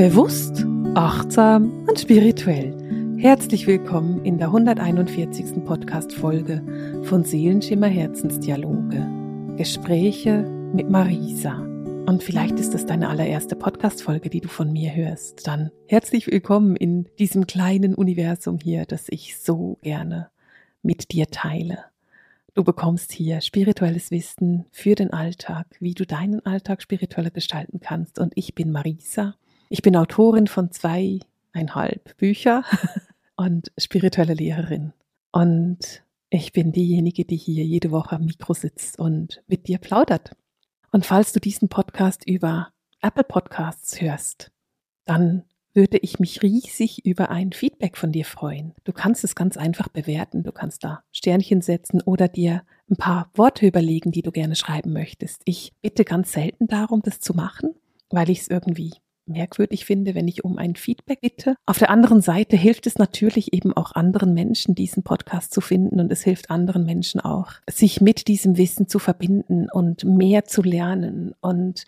Bewusst, achtsam und spirituell. Herzlich willkommen in der 141. Podcast-Folge von Seelenschimmer Herzensdialoge. Gespräche mit Marisa. Und vielleicht ist das deine allererste Podcast-Folge, die du von mir hörst. Dann herzlich willkommen in diesem kleinen Universum hier, das ich so gerne mit dir teile. Du bekommst hier spirituelles Wissen für den Alltag, wie du deinen Alltag spiritueller gestalten kannst. Und ich bin Marisa ich bin Autorin von zweieinhalb Bücher und spirituelle Lehrerin. Und ich bin diejenige, die hier jede Woche am Mikro sitzt und mit dir plaudert. Und falls du diesen Podcast über Apple Podcasts hörst, dann würde ich mich riesig über ein Feedback von dir freuen. Du kannst es ganz einfach bewerten. Du kannst da Sternchen setzen oder dir ein paar Worte überlegen, die du gerne schreiben möchtest. Ich bitte ganz selten darum, das zu machen, weil ich es irgendwie merkwürdig finde, wenn ich um ein Feedback bitte. Auf der anderen Seite hilft es natürlich eben auch anderen Menschen, diesen Podcast zu finden und es hilft anderen Menschen auch, sich mit diesem Wissen zu verbinden und mehr zu lernen und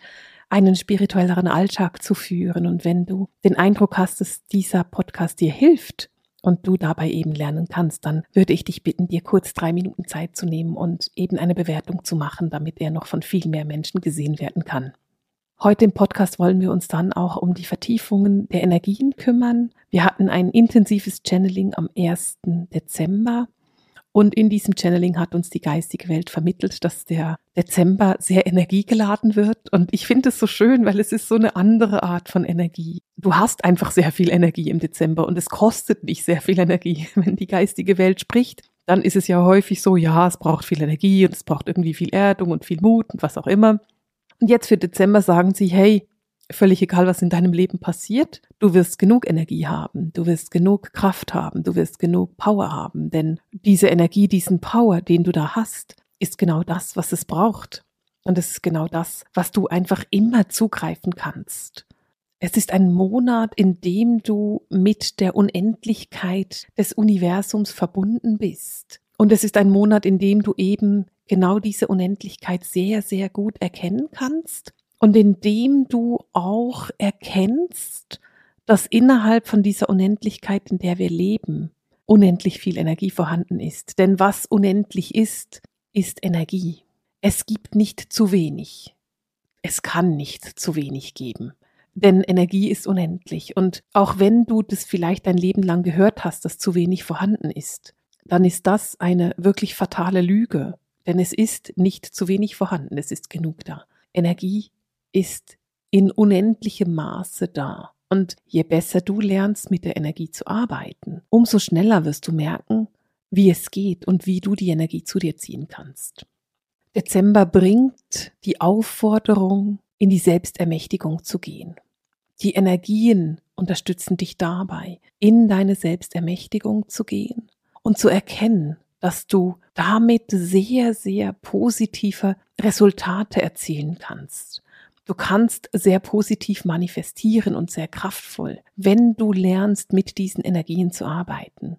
einen spirituelleren Alltag zu führen. Und wenn du den Eindruck hast, dass dieser Podcast dir hilft, und du dabei eben lernen kannst, dann würde ich dich bitten, dir kurz drei Minuten Zeit zu nehmen und eben eine Bewertung zu machen, damit er noch von viel mehr Menschen gesehen werden kann. Heute im Podcast wollen wir uns dann auch um die Vertiefungen der Energien kümmern. Wir hatten ein intensives Channeling am 1. Dezember und in diesem Channeling hat uns die geistige Welt vermittelt, dass der Dezember sehr energiegeladen wird. Und ich finde es so schön, weil es ist so eine andere Art von Energie. Du hast einfach sehr viel Energie im Dezember und es kostet nicht sehr viel Energie. Wenn die geistige Welt spricht, dann ist es ja häufig so, ja, es braucht viel Energie und es braucht irgendwie viel Erdung und viel Mut und was auch immer. Und jetzt für Dezember sagen sie, hey, völlig egal, was in deinem Leben passiert, du wirst genug Energie haben, du wirst genug Kraft haben, du wirst genug Power haben, denn diese Energie, diesen Power, den du da hast, ist genau das, was es braucht. Und es ist genau das, was du einfach immer zugreifen kannst. Es ist ein Monat, in dem du mit der Unendlichkeit des Universums verbunden bist. Und es ist ein Monat, in dem du eben genau diese Unendlichkeit sehr, sehr gut erkennen kannst und indem du auch erkennst, dass innerhalb von dieser Unendlichkeit, in der wir leben, unendlich viel Energie vorhanden ist. Denn was unendlich ist, ist Energie. Es gibt nicht zu wenig. Es kann nicht zu wenig geben. Denn Energie ist unendlich. Und auch wenn du das vielleicht dein Leben lang gehört hast, dass zu wenig vorhanden ist, dann ist das eine wirklich fatale Lüge. Denn es ist nicht zu wenig vorhanden, es ist genug da. Energie ist in unendlichem Maße da. Und je besser du lernst, mit der Energie zu arbeiten, umso schneller wirst du merken, wie es geht und wie du die Energie zu dir ziehen kannst. Dezember bringt die Aufforderung, in die Selbstermächtigung zu gehen. Die Energien unterstützen dich dabei, in deine Selbstermächtigung zu gehen und zu erkennen, dass du damit sehr, sehr positive Resultate erzielen kannst. Du kannst sehr positiv manifestieren und sehr kraftvoll, wenn du lernst, mit diesen Energien zu arbeiten.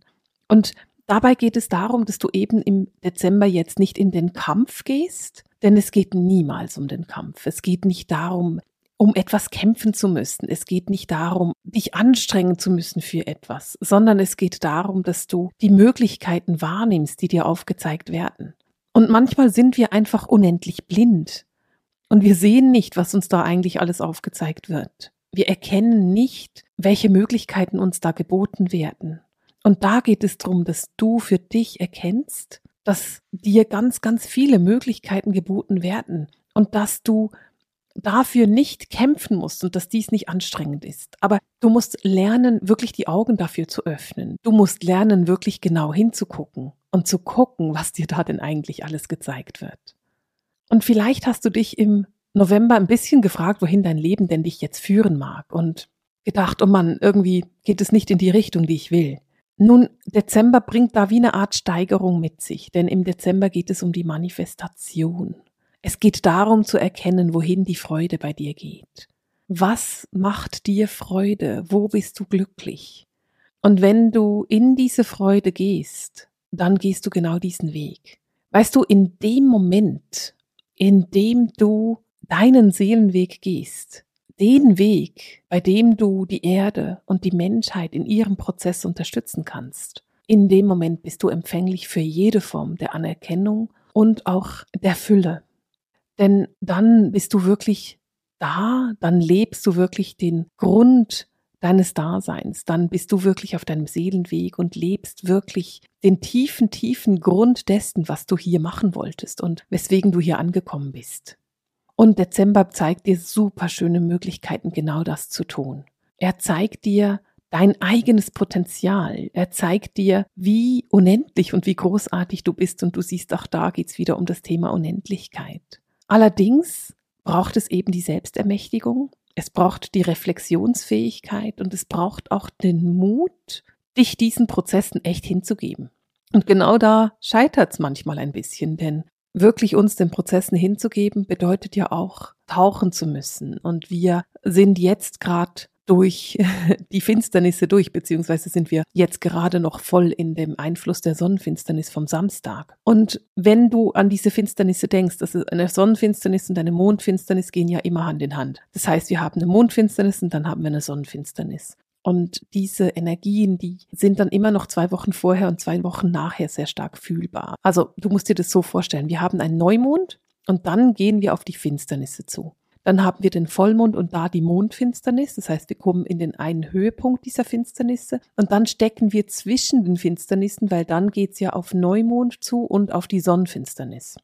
Und dabei geht es darum, dass du eben im Dezember jetzt nicht in den Kampf gehst, denn es geht niemals um den Kampf. Es geht nicht darum, um etwas kämpfen zu müssen. Es geht nicht darum, dich anstrengen zu müssen für etwas, sondern es geht darum, dass du die Möglichkeiten wahrnimmst, die dir aufgezeigt werden. Und manchmal sind wir einfach unendlich blind und wir sehen nicht, was uns da eigentlich alles aufgezeigt wird. Wir erkennen nicht, welche Möglichkeiten uns da geboten werden. Und da geht es darum, dass du für dich erkennst, dass dir ganz, ganz viele Möglichkeiten geboten werden und dass du dafür nicht kämpfen musst und dass dies nicht anstrengend ist. Aber du musst lernen, wirklich die Augen dafür zu öffnen. Du musst lernen, wirklich genau hinzugucken und zu gucken, was dir da denn eigentlich alles gezeigt wird. Und vielleicht hast du dich im November ein bisschen gefragt, wohin dein Leben denn dich jetzt führen mag und gedacht, oh Mann, irgendwie geht es nicht in die Richtung, die ich will. Nun, Dezember bringt da wie eine Art Steigerung mit sich, denn im Dezember geht es um die Manifestation. Es geht darum zu erkennen, wohin die Freude bei dir geht. Was macht dir Freude? Wo bist du glücklich? Und wenn du in diese Freude gehst, dann gehst du genau diesen Weg. Weißt du, in dem Moment, in dem du deinen Seelenweg gehst, den Weg, bei dem du die Erde und die Menschheit in ihrem Prozess unterstützen kannst. In dem Moment bist du empfänglich für jede Form der Anerkennung und auch der Fülle. Denn dann bist du wirklich da, dann lebst du wirklich den Grund deines Daseins, dann bist du wirklich auf deinem Seelenweg und lebst wirklich den tiefen, tiefen Grund dessen, was du hier machen wolltest und weswegen du hier angekommen bist. Und Dezember zeigt dir super schöne Möglichkeiten, genau das zu tun. Er zeigt dir dein eigenes Potenzial. Er zeigt dir, wie unendlich und wie großartig du bist. Und du siehst, auch da geht's wieder um das Thema Unendlichkeit. Allerdings braucht es eben die Selbstermächtigung. Es braucht die Reflexionsfähigkeit und es braucht auch den Mut, dich diesen Prozessen echt hinzugeben. Und genau da scheitert's manchmal ein bisschen, denn wirklich uns den Prozessen hinzugeben, bedeutet ja auch tauchen zu müssen. Und wir sind jetzt gerade durch die Finsternisse durch, beziehungsweise sind wir jetzt gerade noch voll in dem Einfluss der Sonnenfinsternis vom Samstag. Und wenn du an diese Finsternisse denkst, dass eine Sonnenfinsternis und eine Mondfinsternis gehen ja immer Hand in Hand. Das heißt, wir haben eine Mondfinsternis und dann haben wir eine Sonnenfinsternis. Und diese Energien, die sind dann immer noch zwei Wochen vorher und zwei Wochen nachher sehr stark fühlbar. Also du musst dir das so vorstellen. Wir haben einen Neumond und dann gehen wir auf die Finsternisse zu. Dann haben wir den Vollmond und da die Mondfinsternis. Das heißt, wir kommen in den einen Höhepunkt dieser Finsternisse und dann stecken wir zwischen den Finsternissen, weil dann geht's ja auf Neumond zu und auf die Sonnenfinsternis.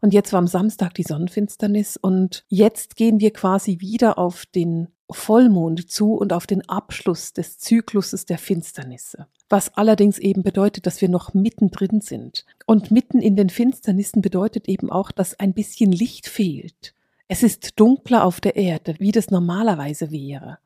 Und jetzt war am Samstag die Sonnenfinsternis und jetzt gehen wir quasi wieder auf den Vollmond zu und auf den Abschluss des Zykluses der Finsternisse. Was allerdings eben bedeutet, dass wir noch mittendrin sind. Und mitten in den Finsternissen bedeutet eben auch, dass ein bisschen Licht fehlt. Es ist dunkler auf der Erde, wie das normalerweise wäre.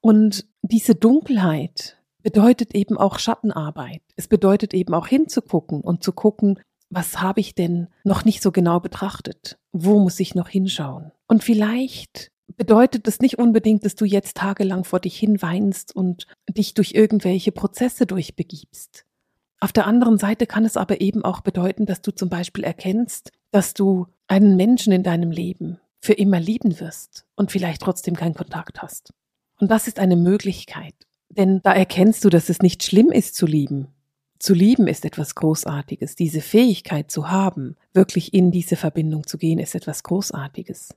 Und diese Dunkelheit bedeutet eben auch Schattenarbeit. Es bedeutet eben auch hinzugucken und zu gucken, was habe ich denn noch nicht so genau betrachtet? Wo muss ich noch hinschauen? Und vielleicht bedeutet das nicht unbedingt, dass du jetzt tagelang vor dich hin weinst und dich durch irgendwelche Prozesse durchbegibst. Auf der anderen Seite kann es aber eben auch bedeuten, dass du zum Beispiel erkennst, dass du einen Menschen in deinem Leben für immer lieben wirst und vielleicht trotzdem keinen Kontakt hast. Und das ist eine Möglichkeit, denn da erkennst du, dass es nicht schlimm ist zu lieben. Zu lieben ist etwas Großartiges. Diese Fähigkeit zu haben, wirklich in diese Verbindung zu gehen, ist etwas Großartiges.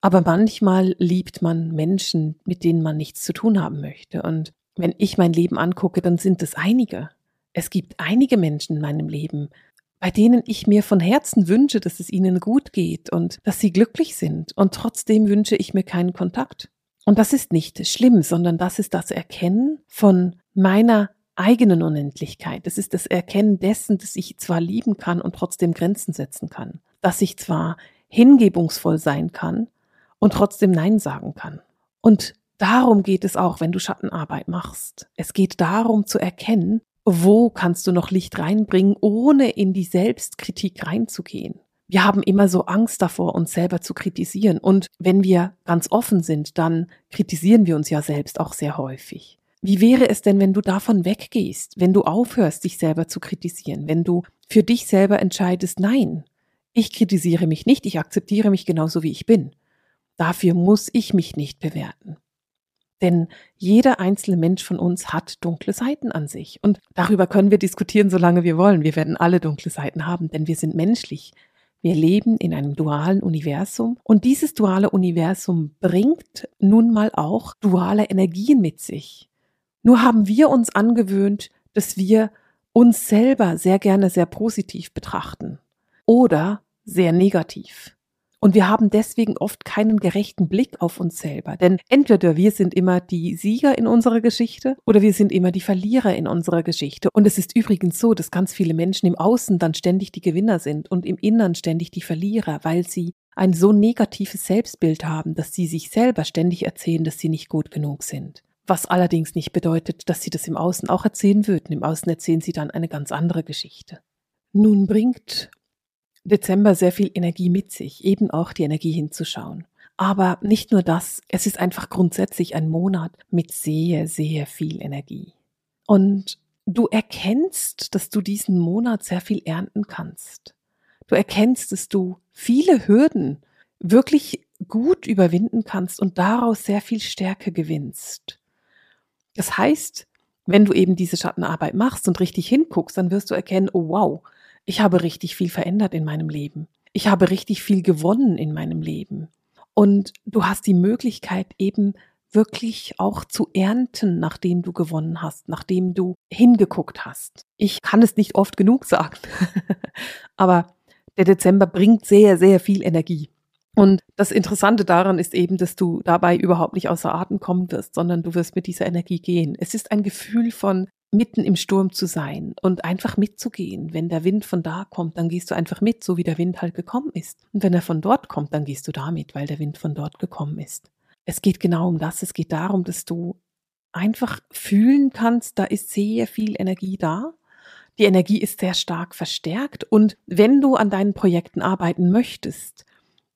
Aber manchmal liebt man Menschen, mit denen man nichts zu tun haben möchte. Und wenn ich mein Leben angucke, dann sind es einige. Es gibt einige Menschen in meinem Leben, bei denen ich mir von Herzen wünsche, dass es ihnen gut geht und dass sie glücklich sind. Und trotzdem wünsche ich mir keinen Kontakt. Und das ist nicht schlimm, sondern das ist das Erkennen von meiner eigenen Unendlichkeit. Das ist das Erkennen dessen, dass ich zwar lieben kann und trotzdem Grenzen setzen kann. Dass ich zwar hingebungsvoll sein kann und trotzdem Nein sagen kann. Und darum geht es auch, wenn du Schattenarbeit machst. Es geht darum zu erkennen, wo kannst du noch Licht reinbringen, ohne in die Selbstkritik reinzugehen. Wir haben immer so Angst davor, uns selber zu kritisieren. Und wenn wir ganz offen sind, dann kritisieren wir uns ja selbst auch sehr häufig. Wie wäre es denn, wenn du davon weggehst, wenn du aufhörst, dich selber zu kritisieren, wenn du für dich selber entscheidest, nein, ich kritisiere mich nicht, ich akzeptiere mich genauso, wie ich bin. Dafür muss ich mich nicht bewerten. Denn jeder einzelne Mensch von uns hat dunkle Seiten an sich. Und darüber können wir diskutieren, solange wir wollen. Wir werden alle dunkle Seiten haben, denn wir sind menschlich. Wir leben in einem dualen Universum und dieses duale Universum bringt nun mal auch duale Energien mit sich. Nur haben wir uns angewöhnt, dass wir uns selber sehr gerne sehr positiv betrachten oder sehr negativ. Und wir haben deswegen oft keinen gerechten Blick auf uns selber. Denn entweder wir sind immer die Sieger in unserer Geschichte oder wir sind immer die Verlierer in unserer Geschichte. Und es ist übrigens so, dass ganz viele Menschen im Außen dann ständig die Gewinner sind und im Innern ständig die Verlierer, weil sie ein so negatives Selbstbild haben, dass sie sich selber ständig erzählen, dass sie nicht gut genug sind. Was allerdings nicht bedeutet, dass sie das im Außen auch erzählen würden. Im Außen erzählen sie dann eine ganz andere Geschichte. Nun bringt Dezember sehr viel Energie mit sich, eben auch die Energie hinzuschauen. Aber nicht nur das, es ist einfach grundsätzlich ein Monat mit sehr, sehr viel Energie. Und du erkennst, dass du diesen Monat sehr viel ernten kannst. Du erkennst, dass du viele Hürden wirklich gut überwinden kannst und daraus sehr viel Stärke gewinnst. Das heißt, wenn du eben diese Schattenarbeit machst und richtig hinguckst, dann wirst du erkennen, oh wow, ich habe richtig viel verändert in meinem Leben. Ich habe richtig viel gewonnen in meinem Leben. Und du hast die Möglichkeit eben wirklich auch zu ernten, nachdem du gewonnen hast, nachdem du hingeguckt hast. Ich kann es nicht oft genug sagen, aber der Dezember bringt sehr, sehr viel Energie. Und das Interessante daran ist eben, dass du dabei überhaupt nicht außer Atem kommen wirst, sondern du wirst mit dieser Energie gehen. Es ist ein Gefühl von mitten im Sturm zu sein und einfach mitzugehen. Wenn der Wind von da kommt, dann gehst du einfach mit, so wie der Wind halt gekommen ist. Und wenn er von dort kommt, dann gehst du damit, weil der Wind von dort gekommen ist. Es geht genau um das. Es geht darum, dass du einfach fühlen kannst, da ist sehr viel Energie da. Die Energie ist sehr stark verstärkt. Und wenn du an deinen Projekten arbeiten möchtest,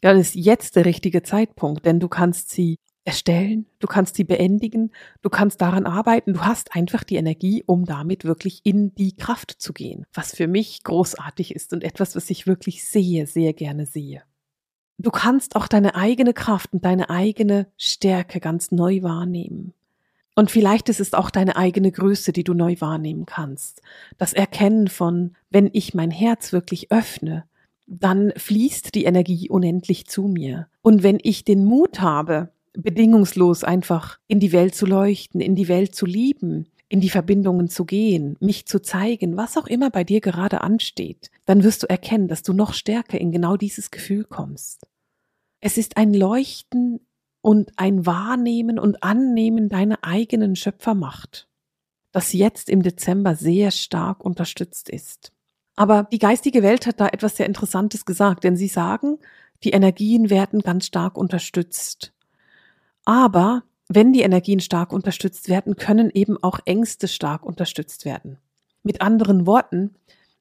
dann ist jetzt der richtige Zeitpunkt, denn du kannst sie erstellen, du kannst sie beendigen, du kannst daran arbeiten, du hast einfach die Energie, um damit wirklich in die Kraft zu gehen, was für mich großartig ist und etwas, was ich wirklich sehr, sehr gerne sehe. Du kannst auch deine eigene Kraft und deine eigene Stärke ganz neu wahrnehmen. Und vielleicht ist es auch deine eigene Größe, die du neu wahrnehmen kannst. Das Erkennen von, wenn ich mein Herz wirklich öffne, dann fließt die Energie unendlich zu mir. Und wenn ich den Mut habe, bedingungslos einfach in die Welt zu leuchten, in die Welt zu lieben, in die Verbindungen zu gehen, mich zu zeigen, was auch immer bei dir gerade ansteht, dann wirst du erkennen, dass du noch stärker in genau dieses Gefühl kommst. Es ist ein Leuchten und ein Wahrnehmen und Annehmen deiner eigenen Schöpfermacht, das jetzt im Dezember sehr stark unterstützt ist. Aber die geistige Welt hat da etwas sehr Interessantes gesagt, denn sie sagen, die Energien werden ganz stark unterstützt. Aber wenn die Energien stark unterstützt werden, können eben auch Ängste stark unterstützt werden. Mit anderen Worten,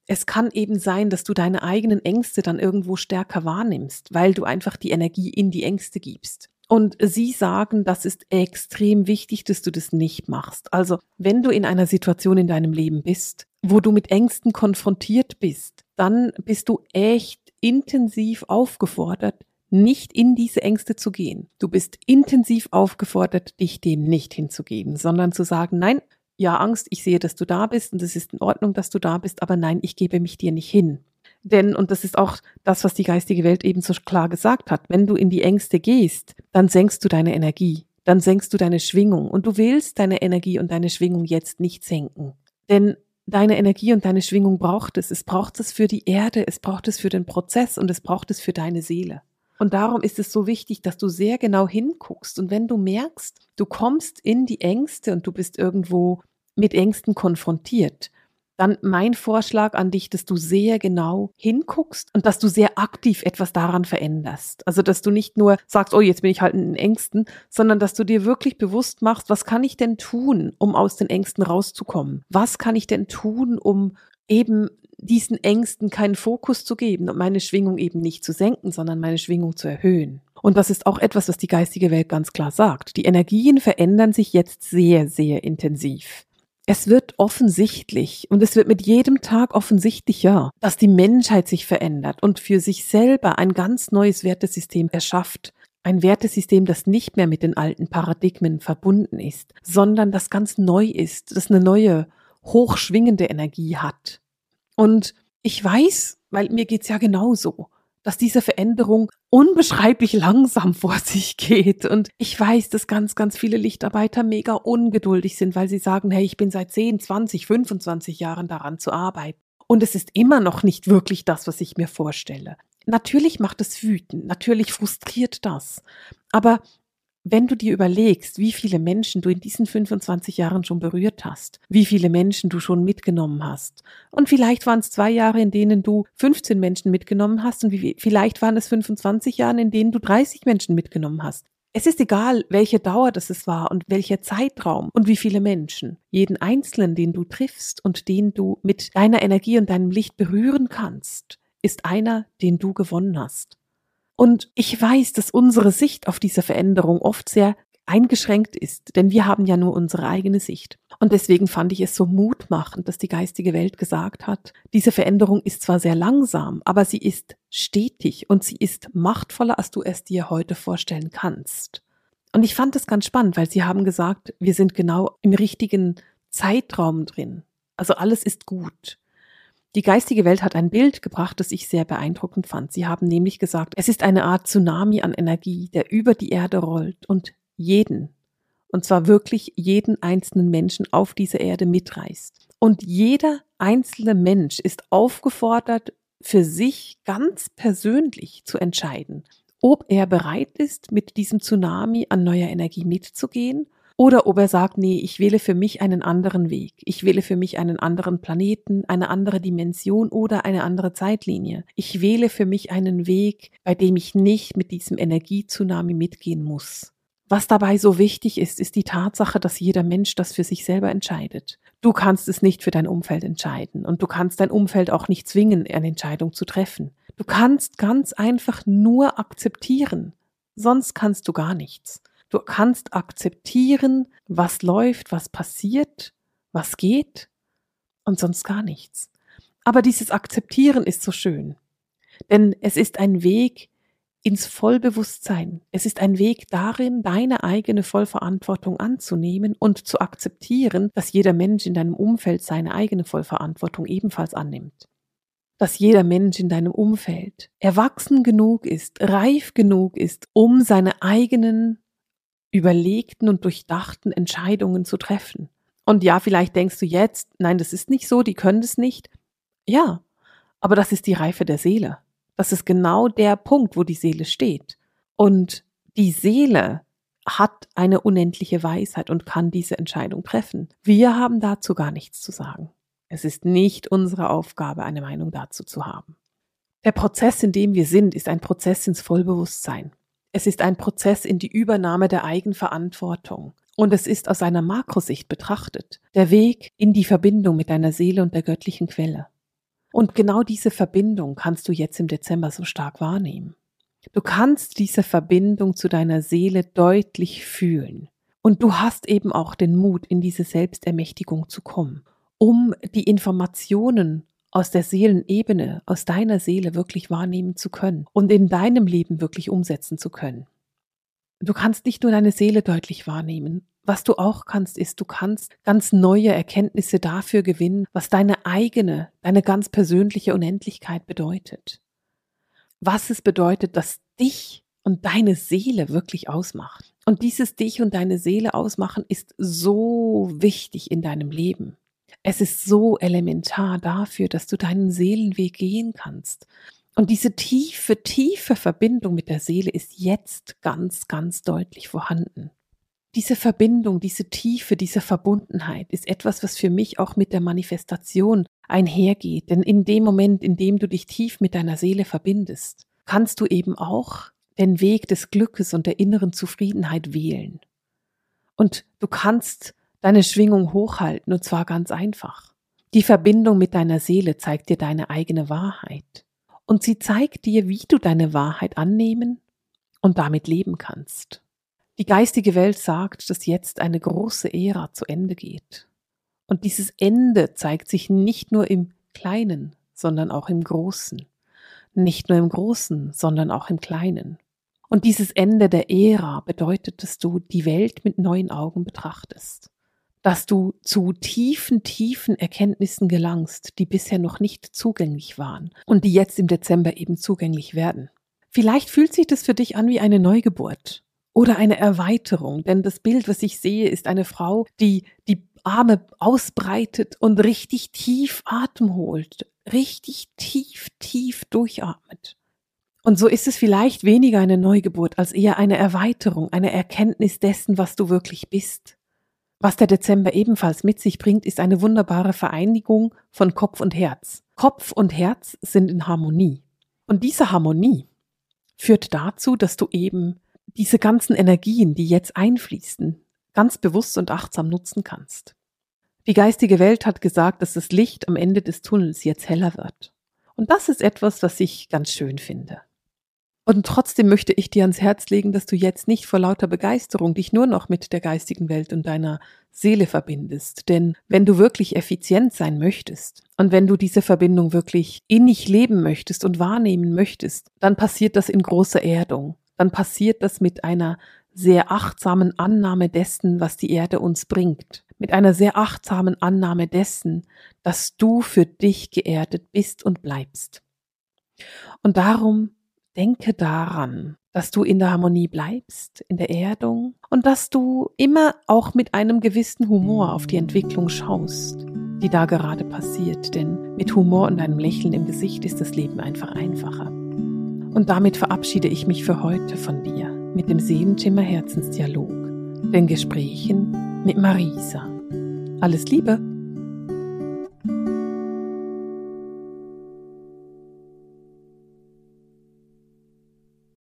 es kann eben sein, dass du deine eigenen Ängste dann irgendwo stärker wahrnimmst, weil du einfach die Energie in die Ängste gibst. Und sie sagen, das ist extrem wichtig, dass du das nicht machst. Also, wenn du in einer Situation in deinem Leben bist, wo du mit Ängsten konfrontiert bist, dann bist du echt intensiv aufgefordert, nicht in diese Ängste zu gehen. Du bist intensiv aufgefordert, dich dem nicht hinzugeben, sondern zu sagen, nein, ja, Angst, ich sehe, dass du da bist und es ist in Ordnung, dass du da bist, aber nein, ich gebe mich dir nicht hin. Denn, und das ist auch das, was die geistige Welt eben so klar gesagt hat, wenn du in die Ängste gehst, dann senkst du deine Energie, dann senkst du deine Schwingung und du willst deine Energie und deine Schwingung jetzt nicht senken. Denn deine Energie und deine Schwingung braucht es. Es braucht es für die Erde, es braucht es für den Prozess und es braucht es für deine Seele. Und darum ist es so wichtig, dass du sehr genau hinguckst. Und wenn du merkst, du kommst in die Ängste und du bist irgendwo mit Ängsten konfrontiert, dann mein Vorschlag an dich, dass du sehr genau hinguckst und dass du sehr aktiv etwas daran veränderst. Also, dass du nicht nur sagst, oh, jetzt bin ich halt in den Ängsten, sondern dass du dir wirklich bewusst machst, was kann ich denn tun, um aus den Ängsten rauszukommen? Was kann ich denn tun, um eben diesen Ängsten keinen Fokus zu geben und meine Schwingung eben nicht zu senken, sondern meine Schwingung zu erhöhen. Und das ist auch etwas, was die geistige Welt ganz klar sagt. Die Energien verändern sich jetzt sehr, sehr intensiv. Es wird offensichtlich und es wird mit jedem Tag offensichtlicher, dass die Menschheit sich verändert und für sich selber ein ganz neues Wertesystem erschafft. Ein Wertesystem, das nicht mehr mit den alten Paradigmen verbunden ist, sondern das ganz neu ist, das eine neue, hochschwingende Energie hat. Und ich weiß, weil mir geht's ja genauso, dass diese Veränderung unbeschreiblich langsam vor sich geht. Und ich weiß, dass ganz, ganz viele Lichtarbeiter mega ungeduldig sind, weil sie sagen, hey, ich bin seit 10, 20, 25 Jahren daran zu arbeiten. Und es ist immer noch nicht wirklich das, was ich mir vorstelle. Natürlich macht es wütend, natürlich frustriert das. Aber wenn du dir überlegst, wie viele Menschen du in diesen 25 Jahren schon berührt hast, wie viele Menschen du schon mitgenommen hast, und vielleicht waren es zwei Jahre, in denen du 15 Menschen mitgenommen hast, und wie, vielleicht waren es 25 Jahre, in denen du 30 Menschen mitgenommen hast. Es ist egal, welche Dauer das es war und welcher Zeitraum und wie viele Menschen. Jeden Einzelnen, den du triffst und den du mit deiner Energie und deinem Licht berühren kannst, ist einer, den du gewonnen hast. Und ich weiß, dass unsere Sicht auf diese Veränderung oft sehr eingeschränkt ist, denn wir haben ja nur unsere eigene Sicht. Und deswegen fand ich es so mutmachend, dass die geistige Welt gesagt hat, diese Veränderung ist zwar sehr langsam, aber sie ist stetig und sie ist machtvoller, als du es dir heute vorstellen kannst. Und ich fand es ganz spannend, weil sie haben gesagt, wir sind genau im richtigen Zeitraum drin. Also alles ist gut. Die geistige Welt hat ein Bild gebracht, das ich sehr beeindruckend fand. Sie haben nämlich gesagt, es ist eine Art Tsunami an Energie, der über die Erde rollt und jeden, und zwar wirklich jeden einzelnen Menschen auf dieser Erde mitreißt. Und jeder einzelne Mensch ist aufgefordert, für sich ganz persönlich zu entscheiden, ob er bereit ist, mit diesem Tsunami an neuer Energie mitzugehen oder ob er sagt, nee, ich wähle für mich einen anderen Weg. Ich wähle für mich einen anderen Planeten, eine andere Dimension oder eine andere Zeitlinie. Ich wähle für mich einen Weg, bei dem ich nicht mit diesem Energietsunami mitgehen muss. Was dabei so wichtig ist, ist die Tatsache, dass jeder Mensch das für sich selber entscheidet. Du kannst es nicht für dein Umfeld entscheiden und du kannst dein Umfeld auch nicht zwingen, eine Entscheidung zu treffen. Du kannst ganz einfach nur akzeptieren, sonst kannst du gar nichts. Du kannst akzeptieren, was läuft, was passiert, was geht und sonst gar nichts. Aber dieses Akzeptieren ist so schön. Denn es ist ein Weg ins Vollbewusstsein. Es ist ein Weg darin, deine eigene Vollverantwortung anzunehmen und zu akzeptieren, dass jeder Mensch in deinem Umfeld seine eigene Vollverantwortung ebenfalls annimmt. Dass jeder Mensch in deinem Umfeld erwachsen genug ist, reif genug ist, um seine eigenen überlegten und durchdachten Entscheidungen zu treffen. Und ja, vielleicht denkst du jetzt, nein, das ist nicht so, die können das nicht. Ja, aber das ist die Reife der Seele. Das ist genau der Punkt, wo die Seele steht. Und die Seele hat eine unendliche Weisheit und kann diese Entscheidung treffen. Wir haben dazu gar nichts zu sagen. Es ist nicht unsere Aufgabe, eine Meinung dazu zu haben. Der Prozess, in dem wir sind, ist ein Prozess ins Vollbewusstsein. Es ist ein Prozess in die Übernahme der Eigenverantwortung. Und es ist aus einer Makrosicht betrachtet der Weg in die Verbindung mit deiner Seele und der göttlichen Quelle. Und genau diese Verbindung kannst du jetzt im Dezember so stark wahrnehmen. Du kannst diese Verbindung zu deiner Seele deutlich fühlen. Und du hast eben auch den Mut, in diese Selbstermächtigung zu kommen, um die Informationen aus der Seelenebene, aus deiner Seele wirklich wahrnehmen zu können und in deinem Leben wirklich umsetzen zu können. Du kannst nicht nur deine Seele deutlich wahrnehmen. Was du auch kannst, ist, du kannst ganz neue Erkenntnisse dafür gewinnen, was deine eigene, deine ganz persönliche Unendlichkeit bedeutet. Was es bedeutet, dass dich und deine Seele wirklich ausmacht. Und dieses dich und deine Seele ausmachen ist so wichtig in deinem Leben. Es ist so elementar dafür, dass du deinen Seelenweg gehen kannst. Und diese tiefe, tiefe Verbindung mit der Seele ist jetzt ganz, ganz deutlich vorhanden. Diese Verbindung, diese Tiefe, diese Verbundenheit ist etwas, was für mich auch mit der Manifestation einhergeht. Denn in dem Moment, in dem du dich tief mit deiner Seele verbindest, kannst du eben auch den Weg des Glückes und der inneren Zufriedenheit wählen. Und du kannst deine Schwingung hochhalten, und zwar ganz einfach. Die Verbindung mit deiner Seele zeigt dir deine eigene Wahrheit. Und sie zeigt dir, wie du deine Wahrheit annehmen und damit leben kannst. Die geistige Welt sagt, dass jetzt eine große Ära zu Ende geht. Und dieses Ende zeigt sich nicht nur im Kleinen, sondern auch im Großen. Nicht nur im Großen, sondern auch im Kleinen. Und dieses Ende der Ära bedeutet, dass du die Welt mit neuen Augen betrachtest dass du zu tiefen, tiefen Erkenntnissen gelangst, die bisher noch nicht zugänglich waren und die jetzt im Dezember eben zugänglich werden. Vielleicht fühlt sich das für dich an wie eine Neugeburt oder eine Erweiterung, denn das Bild, was ich sehe, ist eine Frau, die die Arme ausbreitet und richtig tief Atem holt, richtig tief, tief durchatmet. Und so ist es vielleicht weniger eine Neugeburt als eher eine Erweiterung, eine Erkenntnis dessen, was du wirklich bist. Was der Dezember ebenfalls mit sich bringt, ist eine wunderbare Vereinigung von Kopf und Herz. Kopf und Herz sind in Harmonie. Und diese Harmonie führt dazu, dass du eben diese ganzen Energien, die jetzt einfließen, ganz bewusst und achtsam nutzen kannst. Die geistige Welt hat gesagt, dass das Licht am Ende des Tunnels jetzt heller wird. Und das ist etwas, was ich ganz schön finde. Und trotzdem möchte ich dir ans Herz legen, dass du jetzt nicht vor lauter Begeisterung dich nur noch mit der geistigen Welt und deiner Seele verbindest. Denn wenn du wirklich effizient sein möchtest und wenn du diese Verbindung wirklich innig leben möchtest und wahrnehmen möchtest, dann passiert das in großer Erdung. Dann passiert das mit einer sehr achtsamen Annahme dessen, was die Erde uns bringt. Mit einer sehr achtsamen Annahme dessen, dass du für dich geerdet bist und bleibst. Und darum Denke daran, dass du in der Harmonie bleibst, in der Erdung und dass du immer auch mit einem gewissen Humor auf die Entwicklung schaust, die da gerade passiert. Denn mit Humor und einem Lächeln im Gesicht ist das Leben einfach einfacher. Und damit verabschiede ich mich für heute von dir mit dem Seelenschimmer Herzensdialog, den Gesprächen mit Marisa. Alles Liebe!